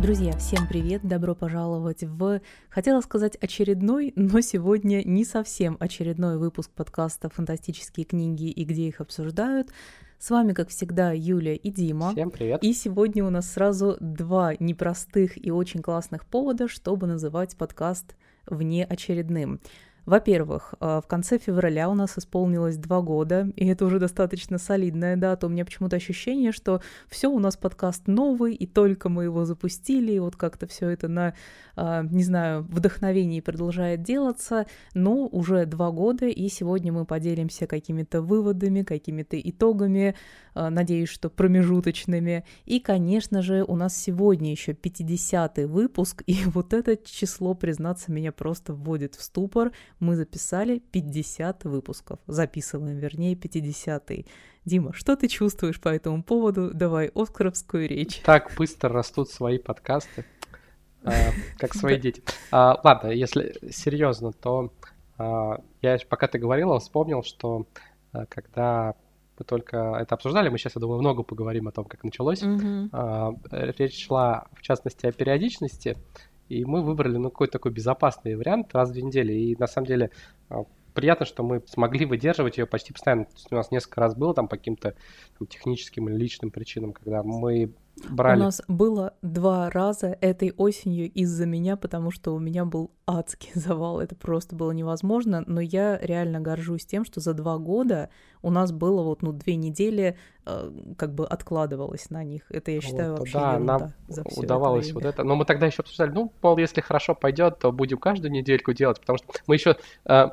Друзья, всем привет! Добро пожаловать в, хотела сказать очередной, но сегодня не совсем очередной выпуск подкаста «Фантастические книги и где их обсуждают». С вами, как всегда, Юля и Дима. Всем привет! И сегодня у нас сразу два непростых и очень классных повода, чтобы называть подкаст внеочередным. Во-первых, э, в конце февраля у нас исполнилось два года, и это уже достаточно солидная дата. У меня почему-то ощущение, что все у нас подкаст новый, и только мы его запустили, и вот как-то все это на, э, не знаю, вдохновении продолжает делаться. Но уже два года, и сегодня мы поделимся какими-то выводами, какими-то итогами, э, надеюсь, что промежуточными. И, конечно же, у нас сегодня еще 50-й выпуск, и вот это число, признаться, меня просто вводит в ступор мы записали 50 выпусков. Записываем, вернее, 50-й. Дима, что ты чувствуешь по этому поводу? Давай оскаровскую речь. Так быстро растут свои подкасты, а, как свои дети. А, ладно, если серьезно, то а, я пока ты говорила, вспомнил, что когда мы только это обсуждали, мы сейчас, я думаю, много поговорим о том, как началось. Речь шла, в частности, о периодичности. И мы выбрали ну, какой-то такой безопасный вариант раз в две недели. И на самом деле а, приятно, что мы смогли выдерживать ее почти постоянно. у нас несколько раз было там по каким-то техническим или личным причинам, когда мы брали. У нас было два раза этой осенью из-за меня, потому что у меня был адский завал. Это просто было невозможно. Но я реально горжусь тем, что за два года у нас было вот ну две недели э, как бы откладывалось на них. Это я считаю вот, вообще да, нам за удавалось это вот это. Но мы тогда еще обсуждали, ну, пол, если хорошо пойдет, то будем каждую недельку делать, потому что мы еще э,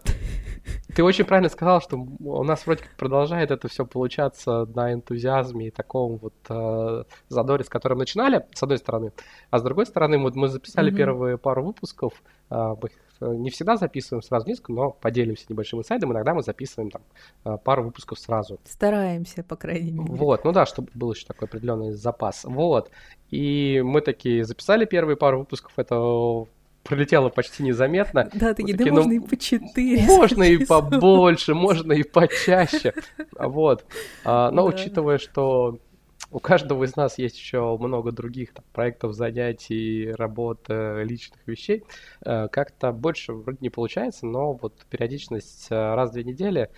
ты очень правильно сказал, что у нас вроде как продолжает это все получаться на энтузиазме и таком вот э, задоре, с которым начинали, с одной стороны, а с другой стороны, вот мы записали mm-hmm. первые пару выпусков, э, мы э, не всегда записываем сразу несколько, но поделимся небольшим инсайдом, иногда мы записываем там э, пару выпусков сразу. Стараемся, по крайней мере. Вот, ну да, чтобы был еще такой определенный запас. Вот. И мы такие записали первые пару выпусков, это пролетело почти незаметно. Да, такие, да можно и по четыре. Можно и побольше, можно и почаще. Вот. А, но учитывая, что у каждого из нас есть еще много других там, проектов, занятий, работы, личных вещей. Э, как-то больше вроде не получается, но вот периодичность э, раз в две недели а,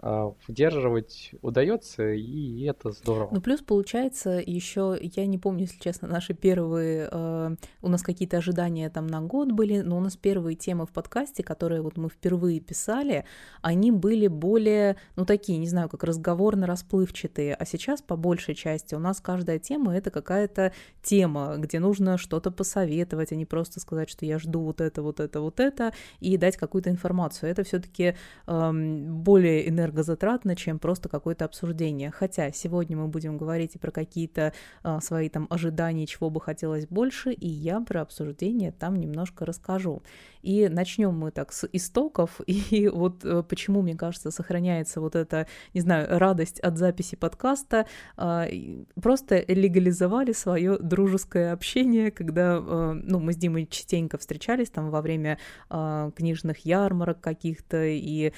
выдерживать удается, и это здорово. Ну, плюс получается еще, я не помню, если честно, наши первые, э, у нас какие-то ожидания там на год были, но у нас первые темы в подкасте, которые вот мы впервые писали, они были более, ну, такие, не знаю, как разговорно-расплывчатые, а сейчас по большей части у нас каждая тема — это какая-то тема, где нужно что-то посоветовать, а не просто сказать, что я жду вот это, вот это, вот это, и дать какую-то информацию. Это все таки э, более энергично энергозатратно, чем просто какое-то обсуждение. Хотя сегодня мы будем говорить и про какие-то а, свои там ожидания, чего бы хотелось больше, и я про обсуждение там немножко расскажу. И начнем мы так с истоков, и вот э, почему, мне кажется, сохраняется вот эта, не знаю, радость от записи подкаста, а, просто легализовали свое дружеское общение, когда, э, ну, мы с Димой частенько встречались там во время а, книжных ярмарок каких-то, и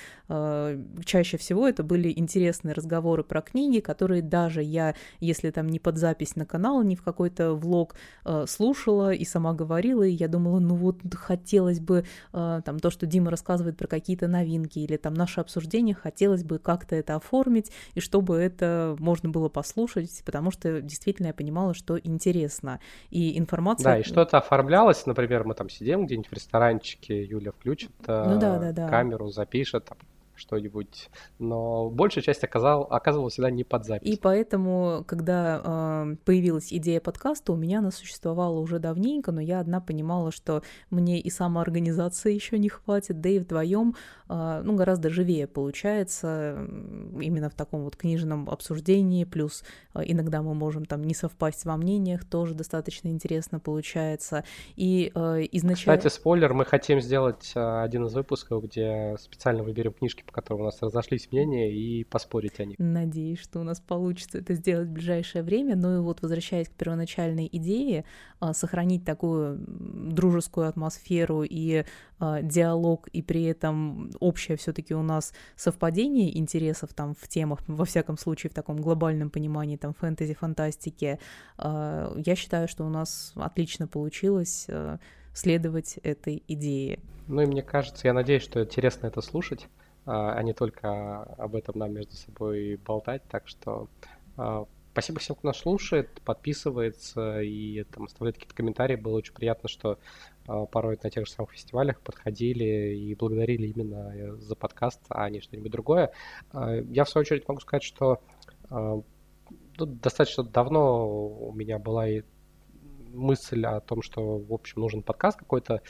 чаще всего это были интересные разговоры про книги, которые даже я, если там не под запись на канал, не в какой-то влог э, слушала и сама говорила, и я думала, ну вот хотелось бы э, там то, что Дима рассказывает про какие-то новинки или там наше обсуждение, хотелось бы как-то это оформить, и чтобы это можно было послушать, потому что действительно я понимала, что интересно. И информация... Да, и что-то оформлялось, например, мы там сидим где-нибудь в ресторанчике, Юля включит ну, да, да, да. камеру, запишет, там, что-нибудь, но большая часть оказал, оказывалась всегда не под запись. И поэтому, когда э, появилась идея подкаста, у меня она существовала уже давненько, но я одна понимала, что мне и самоорганизации еще не хватит, да и вдвоем ну, гораздо живее получается именно в таком вот книжном обсуждении, плюс э, иногда мы можем там не совпасть во мнениях, тоже достаточно интересно получается. И э, изначально... Кстати, спойлер, мы хотим сделать один из выпусков, где специально выберем книжки по которым у нас разошлись мнения, и поспорить о них. Надеюсь, что у нас получится это сделать в ближайшее время. Ну и вот, возвращаясь к первоначальной идее, а, сохранить такую дружескую атмосферу и диалог и при этом общее все-таки у нас совпадение интересов там в темах, во всяком случае в таком глобальном понимании там фэнтези, фантастики, э, я считаю, что у нас отлично получилось э, следовать этой идее. Ну и мне кажется, я надеюсь, что интересно это слушать, а не только об этом нам между собой болтать, так что Спасибо всем, кто нас слушает, подписывается и там оставляет какие-то комментарии. Было очень приятно, что порой на тех же самых фестивалях подходили и благодарили именно э, за подкаст, а не что-нибудь другое. Э, я, в свою очередь, могу сказать, что э, ну, достаточно давно у меня была и мысль о том, что, в общем, нужен подкаст какой-то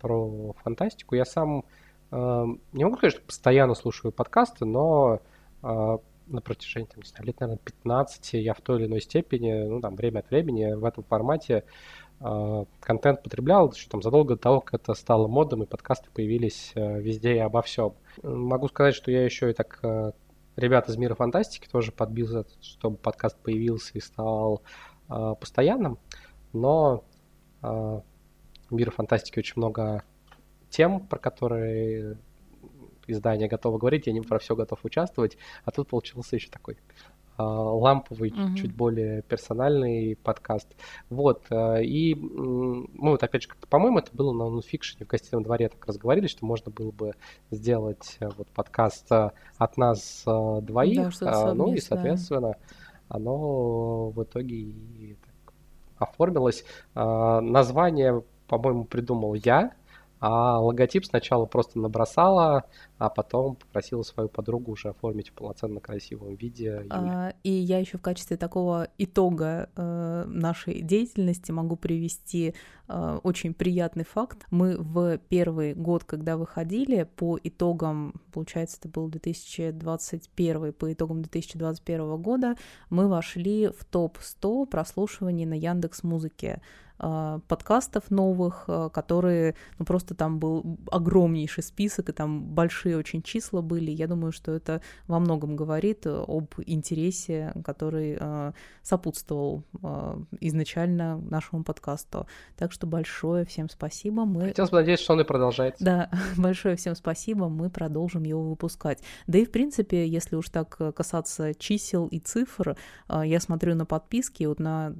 про фантастику. Я сам не могу сказать, что постоянно слушаю подкасты, но на протяжении, там, не знаю, лет, наверное, 15 я в той или иной степени, ну, там, время от времени в этом формате контент потреблял, еще там задолго до того, как это стало модом, и подкасты появились э, везде и обо всем. Могу сказать, что я еще и так э, ребят из мира фантастики тоже подбил, чтобы подкаст появился и стал э, постоянным, но э, в мире фантастики очень много тем, про которые издание готово говорить, я не про все готов участвовать, а тут получился еще такой ламповый, mm-hmm. чуть более персональный подкаст. Вот, а, и мы вот опять же, по-моему, это было на нонфикшене в гостином дворе, так разговаривали, что можно было бы сделать э, вот подкаст э, от нас э, двоих, да, ну и, соответственно, оно в итоге и оформилось. А, название, по-моему, придумал я, а логотип сначала просто набросала, а потом попросила свою подругу уже оформить в полноценно красивом виде. А, и я еще в качестве такого итога э, нашей деятельности могу привести э, очень приятный факт. Мы в первый год, когда выходили, по итогам, получается, это был 2021, по итогам 2021 года, мы вошли в топ-100 прослушиваний на Яндекс Музыке. А, подкастов новых, а, которые, ну просто там был огромнейший список, и там большие очень числа были. Я думаю, что это во многом говорит об интересе, который а, сопутствовал изначально нашему подкасту. Так что большое всем спасибо. Мы... Хотелось бы надеяться, что он и продолжается. Да, большое всем спасибо. Мы продолжим его выпускать. Да и в принципе, если уж так касаться чисел и цифр, я смотрю на подписки, вот на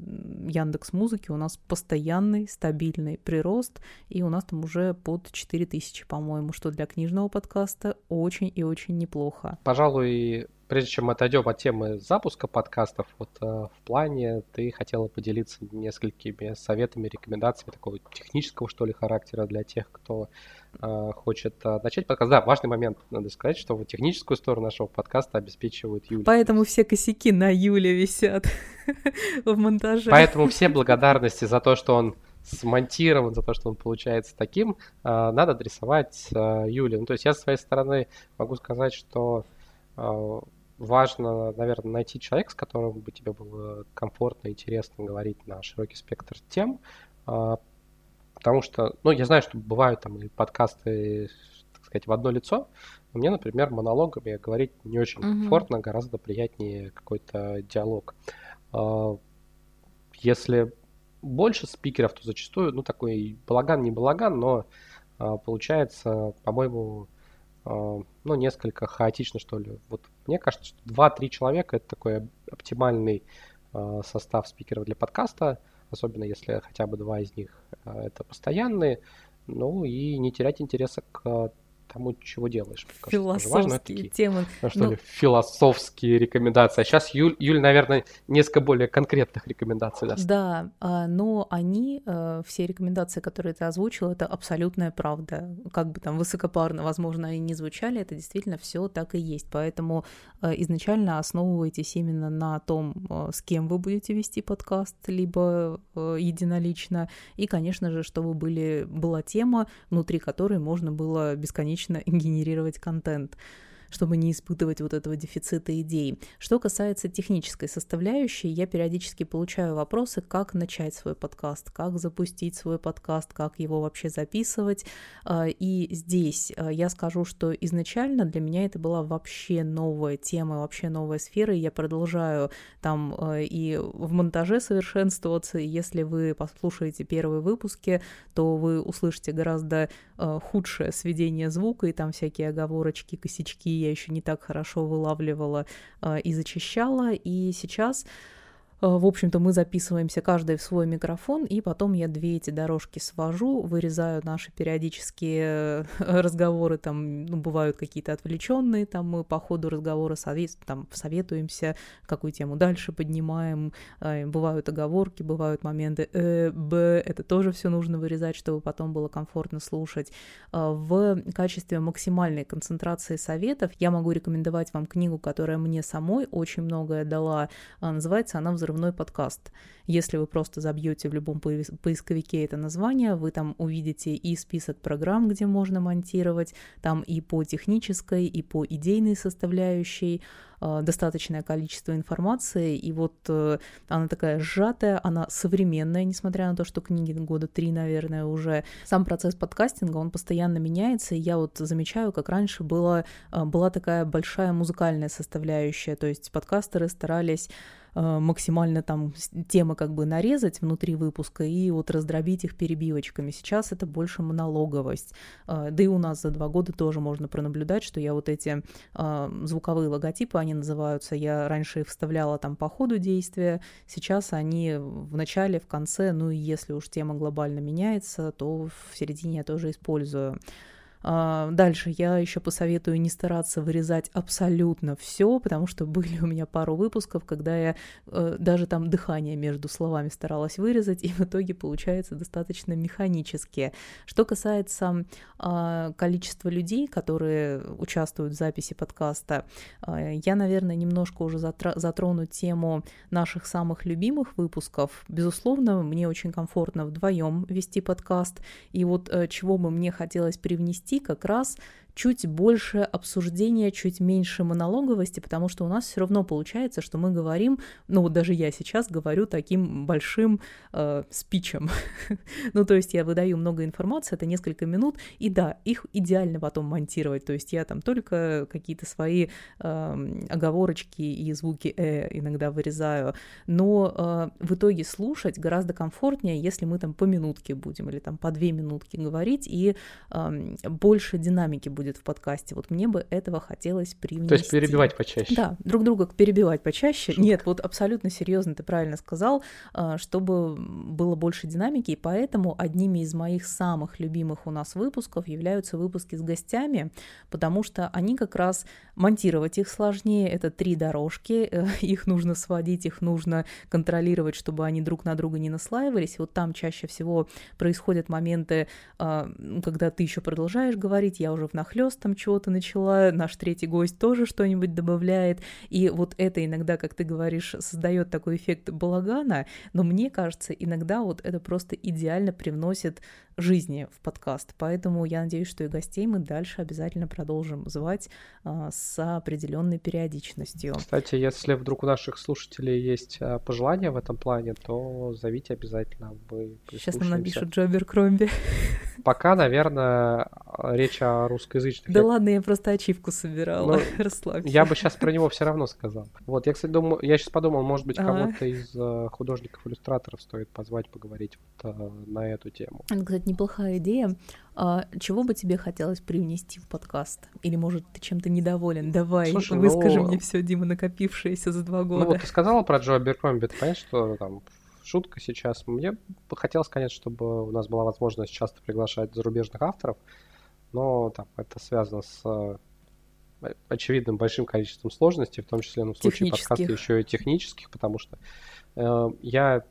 Яндекс Музыке у нас постоянно постоянный, стабильный прирост, и у нас там уже под 4000, по-моему, что для книжного подкаста очень и очень неплохо. Пожалуй, прежде чем мы отойдем от темы запуска подкастов, вот э, в плане ты хотела поделиться несколькими советами, рекомендациями такого технического, что ли, характера для тех, кто э, хочет э, начать подкаст. Да, важный момент, надо сказать, что вот техническую сторону нашего подкаста обеспечивает Юля. Поэтому все косяки на Юле висят в монтаже. Поэтому все благодарности за то, что он смонтирован, за то, что он получается таким, э, надо адресовать э, Юле. Ну, то есть я с своей стороны могу сказать, что э, важно, наверное, найти человека, с которым бы тебе было комфортно, интересно говорить на широкий спектр тем, а, потому что, ну, я знаю, что бывают там и подкасты, так сказать, в одно лицо, но мне, например, монологами говорить не очень mm-hmm. комфортно, гораздо приятнее какой-то диалог. А, если больше спикеров, то зачастую, ну, такой балаган, не балаган, но а, получается, по-моему, ну, несколько хаотично, что ли. Вот мне кажется, что 2-3 человека это такой оптимальный а, состав спикеров для подкаста, особенно если хотя бы два из них а, это постоянные, ну и не терять интереса к тому, чего делаешь. Философские важно, такие, темы. Ну, что ну... ли, философские рекомендации. А сейчас Юль, Юль, наверное, несколько более конкретных рекомендаций даст. Да, а, но они, э, все рекомендации, которые ты озвучил, это абсолютная правда. Как бы там высокопарно, возможно, они не звучали, это действительно все так и есть. Поэтому э, изначально основывайтесь именно на том, э, с кем вы будете вести подкаст, либо единолично, и, конечно же, чтобы были, была тема, внутри которой можно было бесконечно бесконечно генерировать контент. Чтобы не испытывать вот этого дефицита идей. Что касается технической составляющей, я периодически получаю вопросы, как начать свой подкаст, как запустить свой подкаст, как его вообще записывать. А, и здесь а, я скажу, что изначально для меня это была вообще новая тема, вообще новая сфера, и я продолжаю там а, и в монтаже совершенствоваться. Если вы послушаете первые выпуски, то вы услышите гораздо худшее сведение звука, и там всякие оговорочки, косячки я еще не так хорошо вылавливала и зачищала. И сейчас Э, в общем-то, мы записываемся каждый в свой микрофон, и потом я две эти дорожки свожу, вырезаю наши периодические разговоры, там, ну, бывают какие-то отвлеченные, там мы по ходу разговора совет, там, советуемся, какую тему дальше поднимаем, э, бывают оговорки, бывают моменты э, б, это тоже все нужно вырезать, чтобы потом было комфортно слушать. Э, в качестве максимальной концентрации советов я могу рекомендовать вам книгу, которая мне самой очень многое дала, называется она «Взрыв взрывной подкаст. Если вы просто забьете в любом поисковике это название, вы там увидите и список программ, где можно монтировать, там и по технической, и по идейной составляющей э, достаточное количество информации, и вот э, она такая сжатая, она современная, несмотря на то, что книги года три, наверное, уже. Сам процесс подкастинга, он постоянно меняется, и я вот замечаю, как раньше было, э, была такая большая музыкальная составляющая, то есть подкастеры старались максимально там темы как бы нарезать внутри выпуска и вот раздробить их перебивочками. Сейчас это больше монологовость. Э, да и у нас за два года тоже можно пронаблюдать, что я вот эти э, звуковые логотипы, они называются, я раньше их вставляла там по ходу действия, сейчас они в начале, в конце, ну и если уж тема глобально меняется, то в середине я тоже использую. А, дальше я еще посоветую не стараться вырезать абсолютно все, потому что были у меня пару выпусков, когда я э, даже там дыхание между словами старалась вырезать, и в итоге получается достаточно механически. Что касается а, количества людей, которые участвуют в записи подкаста, а, я, наверное, немножко уже затрону тему наших самых любимых выпусков. Безусловно, мне очень комфортно вдвоем вести подкаст, и вот э, чего бы мне хотелось привнести как раз чуть больше обсуждения, чуть меньше монологовости, потому что у нас все равно получается, что мы говорим, ну вот даже я сейчас говорю таким большим э, спичем. ну то есть я выдаю много информации, это несколько минут, и да, их идеально потом монтировать, то есть я там только какие-то свои э, оговорочки и звуки э иногда вырезаю, но э, в итоге слушать гораздо комфортнее, если мы там по минутке будем или там по две минутки говорить, и э, больше динамики будет будет в подкасте. Вот мне бы этого хотелось привнести. То есть перебивать почаще. Да, друг друга перебивать почаще. Шутка. Нет, вот абсолютно серьезно ты правильно сказал, а, чтобы было больше динамики, и поэтому одними из моих самых любимых у нас выпусков являются выпуски с гостями, потому что они как раз монтировать их сложнее, это три дорожки, э, их нужно сводить, их нужно контролировать, чтобы они друг на друга не наслаивались. Вот там чаще всего происходят моменты, а, когда ты еще продолжаешь говорить, я уже в нахлеб там чего-то начала, наш третий гость тоже что-нибудь добавляет, и вот это иногда, как ты говоришь, создает такой эффект балагана, но мне кажется, иногда вот это просто идеально привносит жизни в подкаст. Поэтому я надеюсь, что и гостей мы дальше обязательно продолжим звать а, с определенной периодичностью. Кстати, если вдруг у наших слушателей есть а, пожелания в этом плане, то зовите обязательно. Мы Сейчас нам напишут Джобер Кромби. Пока, наверное, речь о русскоязычных. Да ладно, я просто ачивку собирала. Ну, Расслабься. Я бы сейчас про него все равно сказал. Вот, я, кстати, думаю, я сейчас подумал, может быть, кого-то из э, художников-иллюстраторов стоит позвать поговорить вот, э, на эту тему. Кстати, неплохая идея. А чего бы тебе хотелось привнести в подкаст? Или, может, ты чем-то недоволен? Давай, Слушай, выскажи ну... мне все, Дима, накопившееся за два года. Ну вот ты сказала про Джо Беркомби, ты понимаешь, что там шутка сейчас. Мне бы хотелось, конечно, чтобы у нас была возможность часто приглашать зарубежных авторов, но там, это связано с э, очевидным большим количеством сложностей, в том числе ну, в случае подкаста еще и технических, потому что э, я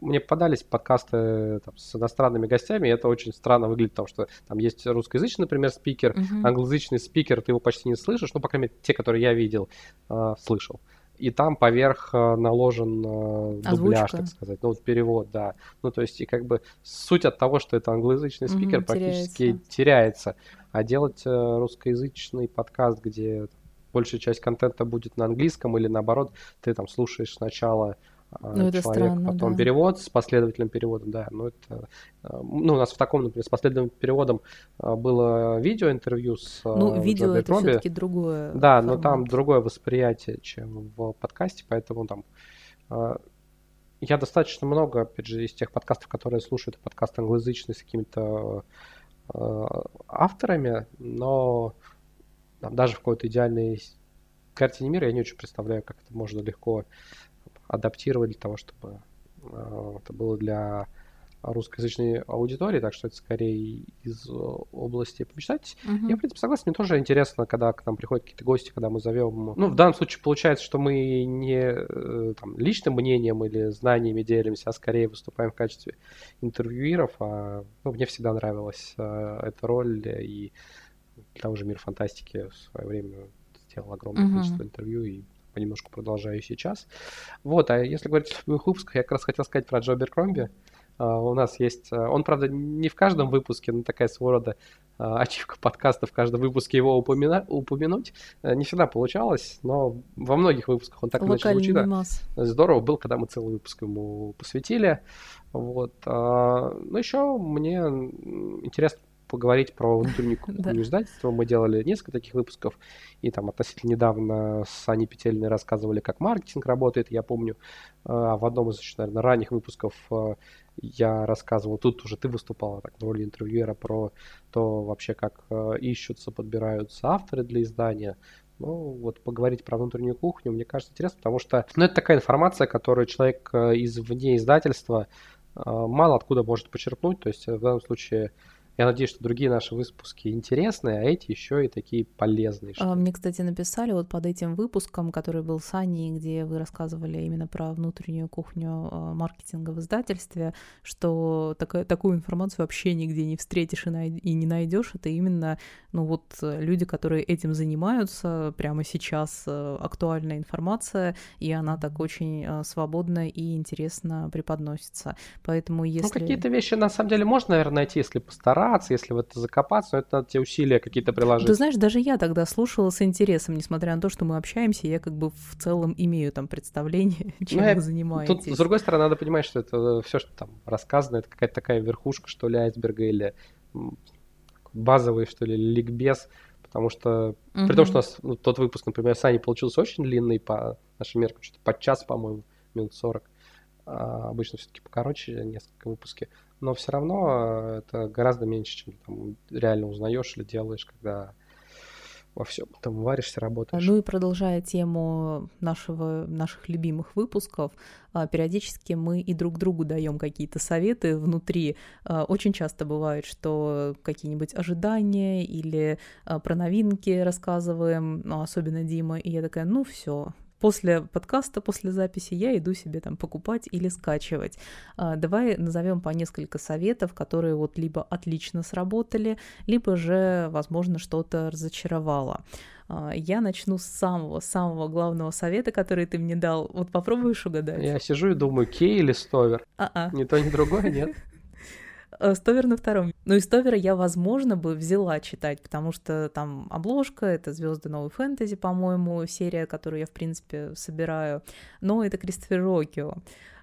мне попадались подкасты там, с иностранными гостями, и это очень странно выглядит, потому что там есть русскоязычный, например, спикер, uh-huh. англоязычный спикер, ты его почти не слышишь, ну, по крайней мере, те, которые я видел, э, слышал. И там поверх э, наложен э, дубляж, так сказать, ну, вот перевод, да. Ну, то есть, и как бы суть от того, что это англоязычный спикер, uh-huh, практически теряется. теряется. а делать русскоязычный подкаст, где большая часть контента будет на английском или наоборот, ты там слушаешь сначала ну, это человек, странно, потом да. перевод с последовательным переводом, да. Ну, это, а, ну, у нас в таком, например, с последовательным переводом а, было видео-интервью с Ну, видео это все-таки другое. Да, формат. но там другое восприятие, чем в подкасте, поэтому там я достаточно много, опять же, из тех подкастов, которые слушают, подкаст англоязычный с какими-то авторами, но там, даже в какой-то идеальной картине мира я не очень представляю, как это можно легко адаптировать для того, чтобы э, это было для русскоязычной аудитории, так что это скорее из области помечтать. Uh-huh. Я, в принципе, согласен. Мне тоже интересно, когда к нам приходят какие-то гости, когда мы зовем... Ну, в данном случае получается, что мы не э, там, личным мнением или знаниями делимся, а скорее выступаем в качестве интервьюеров. А, ну, мне всегда нравилась а, эта роль, и для того же «Мир фантастики» в свое время сделал огромное uh-huh. количество интервью, и понемножку продолжаю сейчас. Вот, а если говорить о своих выпусках, я как раз хотел сказать про Джо Беркромби. Uh, у нас есть, uh, он, правда, не в каждом выпуске, но такая своего рода uh, ачивка подкаста в каждом выпуске его упомина- упомянуть. Не всегда получалось, но во многих выпусках он так или иначе звучит. Здорово был, когда мы целый выпуск ему посвятили. Вот. Ну, еще мне интересно поговорить про внутреннюю кухню издательства. Мы делали несколько таких выпусков, и там относительно недавно с Аней Петельной рассказывали, как маркетинг работает, я помню. А в одном из, наверное, ранних выпусков э, я рассказывал, тут уже ты выступала так в роли интервьюера про то вообще, как э, ищутся, подбираются авторы для издания. Ну, вот поговорить про внутреннюю кухню, мне кажется, интересно, потому что ну, это такая информация, которую человек э, извне издательства мало откуда может почерпнуть. То есть в данном случае я надеюсь, что другие наши выпуски интересные, а эти еще и такие полезные. А, мне, кстати, написали вот под этим выпуском, который был с Аней, где вы рассказывали именно про внутреннюю кухню а, маркетинга в издательстве, что такая, такую информацию вообще нигде не встретишь и, най- и не найдешь. Это именно, ну вот, люди, которые этим занимаются, прямо сейчас э, актуальная информация, и она так очень э, свободно и интересно преподносится. Поэтому ну, если... Ну, какие-то вещи, на самом деле, можно, наверное, найти, если постараться разобраться, если в это закопаться, это те усилия какие-то приложить. Ты знаешь, даже я тогда слушала с интересом, несмотря на то, что мы общаемся, я как бы в целом имею там представление, чем ну, вы занимаетесь. Тут, с другой стороны, надо понимать, что это все, что там рассказано, это какая-то такая верхушка, что ли, айсберга или базовый, что ли, ликбез, потому что, угу. при том, что у нас ну, тот выпуск, например, с Аней получился очень длинный по нашим меркам, что-то под час, по-моему, минут 40. А обычно все-таки покороче несколько выпуски но все равно э, это гораздо меньше, чем там реально узнаешь или делаешь, когда во всем там варишься, работаешь. Ну и продолжая тему нашего, наших любимых выпусков, а, периодически мы и друг другу даем какие-то советы внутри. А, очень часто бывает, что какие-нибудь ожидания или про новинки рассказываем, ну, особенно Дима, и я такая, ну все, после подкаста, после записи я иду себе там покупать или скачивать. А, давай назовем по несколько советов, которые вот либо отлично сработали, либо же, возможно, что-то разочаровало. А, я начну с самого-самого главного совета, который ты мне дал. Вот попробуешь угадать? Я сижу и думаю, Кей или Стовер? А-а. Ни то, ни другое, нет? Э, Стовер на втором. Ну, из Стовера я, возможно, бы взяла читать, потому что там обложка, это звезды новой фэнтези, по-моему, серия, которую я, в принципе, собираю. Но это Кристофер Рокио.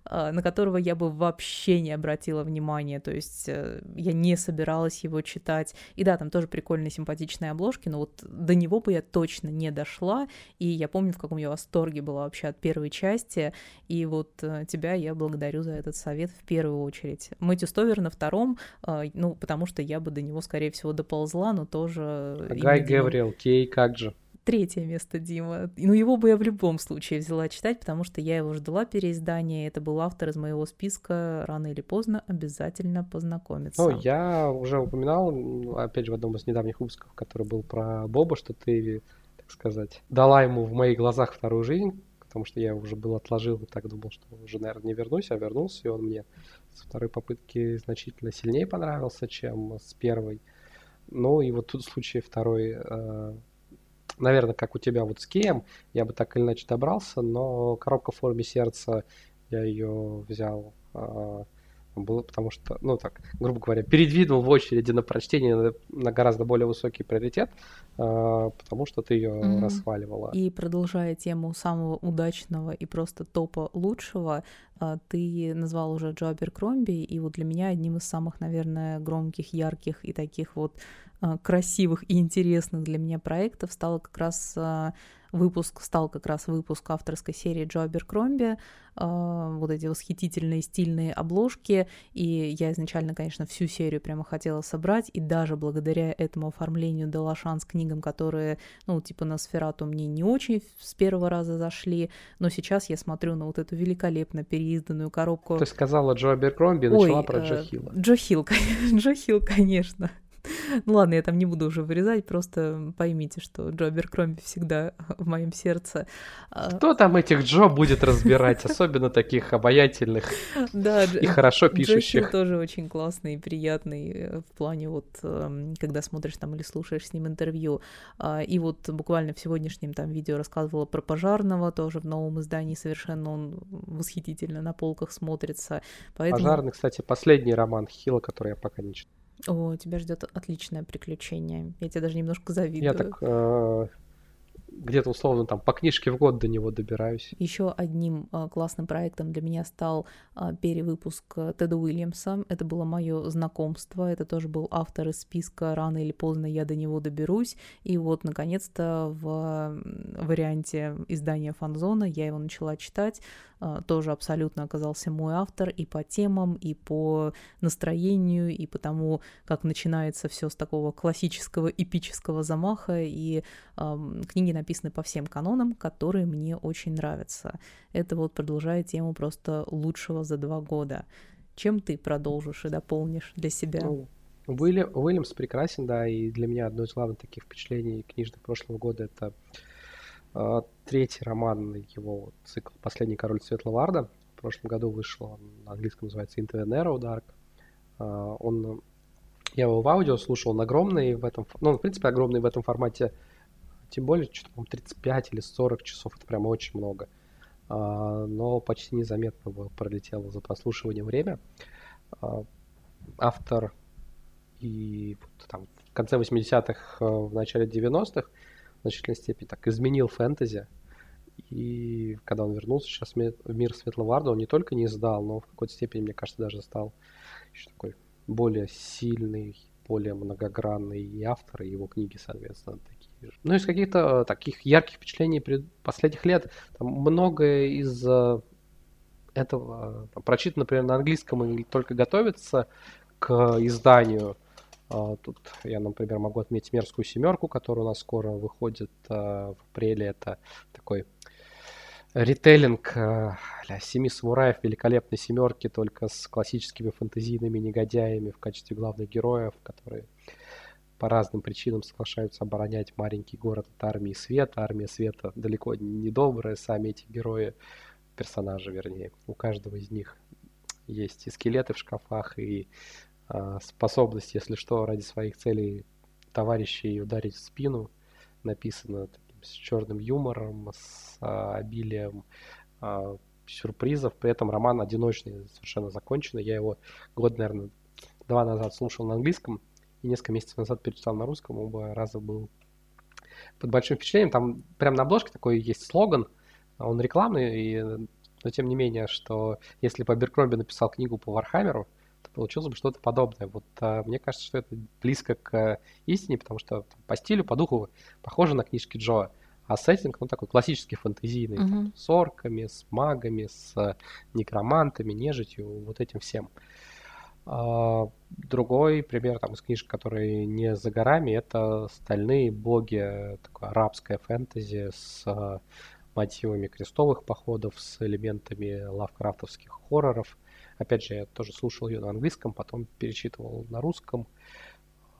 А, на которого я бы вообще не обратила внимания, то есть э, я не собиралась его читать. И да, там тоже прикольные, симпатичные обложки, но вот до него бы я точно не дошла, и я помню, в каком я восторге была вообще от первой части, и вот э, тебя я благодарю за этот совет в первую очередь. Мэтью Стовер на втором, а, ну, потому что я бы до него, скорее всего, доползла, но тоже... Гай Гавриэл, Кей, как же? Третье место Дима. Ну, его бы я в любом случае взяла читать, потому что я его ждала переиздания. Это был автор из моего списка. Рано или поздно обязательно познакомиться. Ну, я уже упоминал, опять же, в одном из недавних выпусков, который был про Боба, что ты, так сказать, дала ему в моих глазах вторую жизнь, потому что я уже был отложил и так думал, что уже, наверное, не вернусь, а вернулся, и он мне с второй попытки значительно сильнее понравился, чем с первой. Ну и вот тут в случае второй э, наверное, как у тебя вот с Кеем, я бы так или иначе добрался, но коробка в форме сердца, я ее взял э, было, потому что, ну так, грубо говоря, передвинул в очереди на прочтение на, на гораздо более высокий приоритет, э, потому что ты ее mm-hmm. расхваливала. И продолжая тему самого удачного и просто топа лучшего, э, ты назвал уже Джо Аберкромби, и вот для меня одним из самых, наверное, громких, ярких и таких вот э, красивых и интересных для меня проектов стало как раз э, выпуск стал как раз выпуск авторской серии Джо Аберкромби, э, вот эти восхитительные стильные обложки, и я изначально, конечно, всю серию прямо хотела собрать, и даже благодаря этому оформлению дала шанс книгам, которые, ну, типа на Сферату мне не очень с первого раза зашли, но сейчас я смотрю на вот эту великолепно переизданную коробку. Ты сказала Джо Аберкромби, начала Ой, про Джо э, Хилла. Джо Хилл, Джо Хилл, конечно. Ну ладно, я там не буду уже вырезать, просто поймите, что Джо Аберкромби всегда в моем сердце. А, Кто там этих Джо будет разбирать, особенно таких обаятельных и хорошо пишущих? Тоже очень классный и приятный э, в плане вот, эм, когда смотришь там или слушаешь с ним интервью. А, и вот буквально в сегодняшнем там видео рассказывала про Пожарного, тоже в новом издании совершенно он восхитительно на полках смотрится. Поэтому... Пожарный, кстати, последний роман Хила, который я пока не читал. О, тебя ждет отличное приключение. Я тебе даже немножко завидую. Я так э, где-то условно там по книжке в год до него добираюсь. Еще одним э, классным проектом для меня стал э, перевыпуск э, Теда Уильямса. Это было мое знакомство. Это тоже был автор из списка «Рано или поздно я до него доберусь». И вот, наконец-то, в варианте издания Фанзона я его начала читать. Э, тоже абсолютно оказался мой автор и по темам, и по настроению, и по тому, как начинается все с такого классического эпического замаха. И э, книги написаны по всем канонам, которые мне очень нравятся. Это вот продолжает тему просто лучшего за два года. Чем ты продолжишь и дополнишь для себя? Ну, Уильям, Уильямс прекрасен, да, и для меня одно из главных таких впечатлений книжных прошлого года это э, третий роман его цикл «Последний король Светлого Арда». В прошлом году вышел, он на английском называется «Into the Narrow Dark». Э, он, я его в аудио слушал, он огромный в этом, ну, в принципе, огромный в этом формате тем более, что-то, по 35 или 40 часов, это прям очень много. А, но почти незаметно пролетело за прослушивание время. А, автор и там, в конце 80-х, э, в начале 90-х в значительной степени так изменил фэнтези. И когда он вернулся сейчас в мир Светлого Арда, он не только не сдал, но в какой-то степени, мне кажется, даже стал еще такой более сильный, более многогранный и автор, и его книги, соответственно, такие ну, из каких-то э, таких ярких впечатлений последних лет, там многое из э, этого там, прочитано, например, на английском и только готовится к изданию. Тут я, например, могу отметить «Мерзкую семерку», которая у нас скоро выходит э, в апреле. Это такой ритейлинг для «Семи самураев» великолепной семерки, только с классическими фэнтезийными негодяями в качестве главных героев, которые по разным причинам соглашаются оборонять маленький город от армии света. Армия света далеко не добрая, сами эти герои, персонажи вернее, у каждого из них есть и скелеты в шкафах, и э, способность, если что, ради своих целей товарищей ударить в спину. Написано таким, с черным юмором, с э, обилием э, сюрпризов. При этом роман одиночный, совершенно законченный. Я его год, наверное, два назад слушал на английском и несколько месяцев назад перечитал на русском, оба раза был под большим впечатлением. Там прямо на обложке такой есть слоган, он рекламный, и, но тем не менее, что если бы Аберкромби написал книгу по Вархаммеру, то получилось бы что-то подобное. Вот а, мне кажется, что это близко к истине, потому что там, по стилю, по духу похоже на книжки Джо. А сеттинг, ну, такой классический фэнтезийный, mm-hmm. там, с орками, с магами, с некромантами, нежитью, вот этим всем. А, другой пример там, из книжек, которые не за горами, это «Стальные боги», такое арабское фэнтези с а, мотивами крестовых походов, с элементами лавкрафтовских хорроров. Опять же, я тоже слушал ее на английском, потом перечитывал на русском,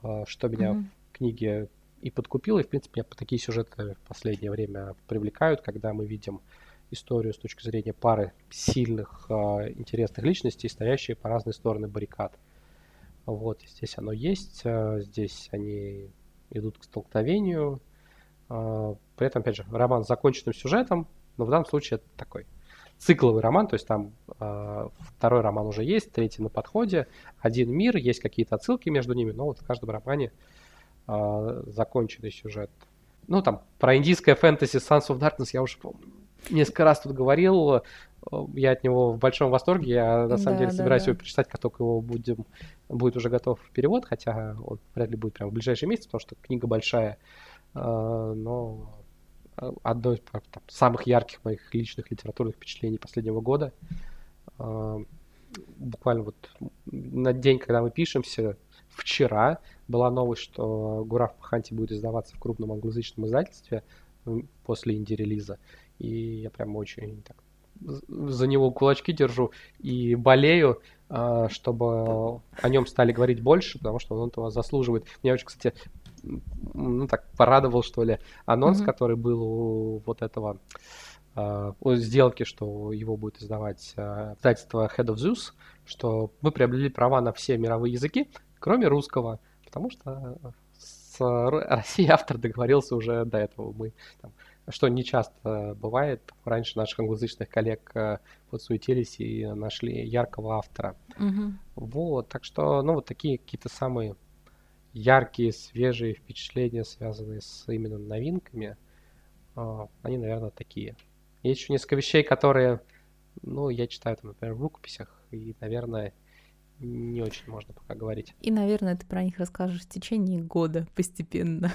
а, что меня mm-hmm. в книге и подкупило, и, в принципе, меня такие сюжеты в последнее время привлекают, когда мы видим историю с точки зрения пары сильных, а, интересных личностей, стоящие по разные стороны баррикад. Вот, здесь оно есть, а, здесь они идут к столкновению. А, при этом, опять же, роман с законченным сюжетом, но в данном случае это такой цикловый роман, то есть там второй роман уже есть, третий на подходе, один мир, есть какие-то отсылки между ними, но вот в каждом романе законченный сюжет. Ну, там, про индийское фэнтези Sons of Darkness я уже помню. Несколько раз тут говорил, я от него в большом восторге, я на самом да, деле да, собираюсь да. его прочитать, как только его будем, будет уже готов перевод, хотя он вряд ли будет прямо в ближайшие месяцы, потому что книга большая, но одно из там, самых ярких моих личных литературных впечатлений последнего года. Буквально вот на день, когда мы пишемся, вчера была новость, что Гураф Паханти будет издаваться в крупном англоязычном издательстве после инди-релиза. И я прям очень так за него кулачки держу и болею, а, чтобы о нем стали говорить больше, потому что он этого заслуживает. Мне очень, кстати, ну так порадовал, что ли, анонс, mm-hmm. который был у вот этого uh, сделки, что его будет издавать uh, издательство Head of Zeus, что мы приобрели права на все мировые языки, кроме русского, потому что с Россией автор договорился уже до этого. Мы там, что не часто бывает. Раньше наших англоязычных коллег э, подсуетились и нашли яркого автора. Угу. Вот, так что, ну, вот такие какие-то самые яркие, свежие впечатления, связанные с именно новинками, э, они, наверное, такие. Есть еще несколько вещей, которые, ну, я читаю, там, например, в рукописях, и, наверное, не очень можно пока говорить. И, наверное, ты про них расскажешь в течение года постепенно,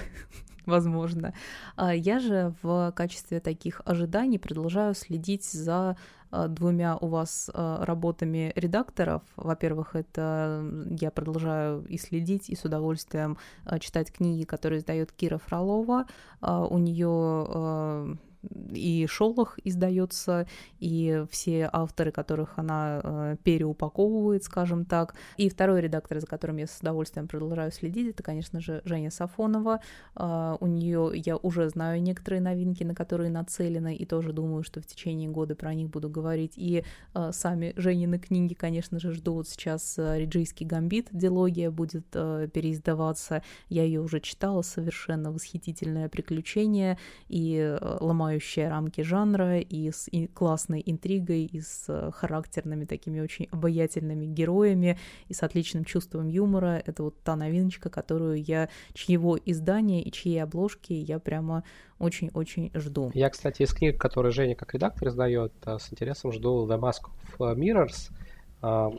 возможно. А я же в качестве таких ожиданий продолжаю следить за а, двумя у вас а, работами редакторов. Во-первых, это я продолжаю и следить, и с удовольствием читать книги, которые издает Кира Фролова. У нее и Шолох издается, и все авторы, которых она э, переупаковывает, скажем так. И второй редактор, за которым я с удовольствием продолжаю следить, это, конечно же, Женя Сафонова. Э, у нее я уже знаю некоторые новинки, на которые нацелены, и тоже думаю, что в течение года про них буду говорить. И э, сами Женины книги, конечно же, жду. Сейчас э, «Риджийский гамбит», дилогия будет переиздаваться. Я ее уже читала, совершенно восхитительное приключение, и ломаю ломающая рамки жанра и с и классной интригой, и с э, характерными такими очень обаятельными героями, и с отличным чувством юмора. Это вот та новиночка, которую я, чьего издания и чьи обложки я прямо очень-очень жду. Я, кстати, из книг, которые Женя как редактор издает, э, с интересом жду The Mask of Mirrors. А,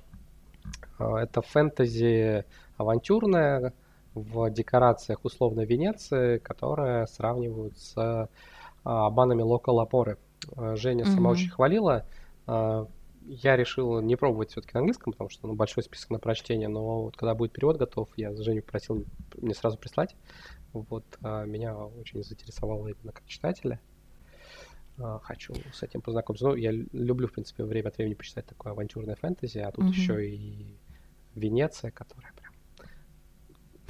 а, это фэнтези авантюрная, в декорациях условно Венеции, которая сравнивают с банами Local Опоры. А, Женя mm-hmm. сама очень хвалила. А, я решил не пробовать все-таки на английском, потому что ну, большой список на прочтение, но вот когда будет перевод готов, я Женю просил мне сразу прислать. Вот меня очень заинтересовало именно как читателя. Хочу с этим познакомиться. Ну, я люблю, в принципе, время от времени почитать такое авантюрное фэнтези, а тут mm-hmm. еще и Венеция, которая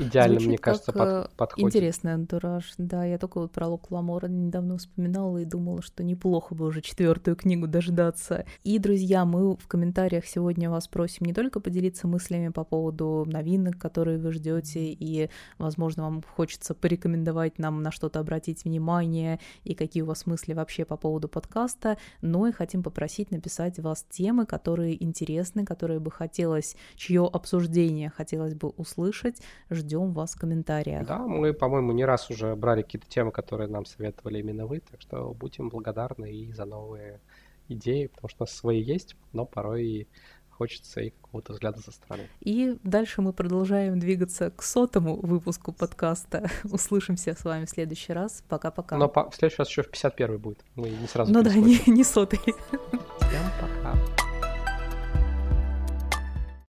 идеально, Звучит мне кажется, под, э, подходит. Интересный антураж, да. Я только вот про Лук Ламора недавно вспоминала и думала, что неплохо бы уже четвертую книгу дождаться. И, друзья, мы в комментариях сегодня вас просим не только поделиться мыслями по поводу новинок, которые вы ждете, и, возможно, вам хочется порекомендовать нам на что-то обратить внимание, и какие у вас мысли вообще по поводу подкаста, но и хотим попросить написать вас темы, которые интересны, которые бы хотелось, чье обсуждение хотелось бы услышать. Ждем ждем вас в комментариях. Да, мы, по-моему, не раз уже брали какие-то темы, которые нам советовали именно вы, так что будем благодарны и за новые идеи, потому что у нас свои есть, но порой хочется и какого-то взгляда со стороны. И дальше мы продолжаем двигаться к сотому выпуску подкаста. Услышимся с вами в следующий раз. Пока-пока. Но по- в следующий раз еще в 51 будет. Мы не сразу Ну да, не, не сотый. Всем пока.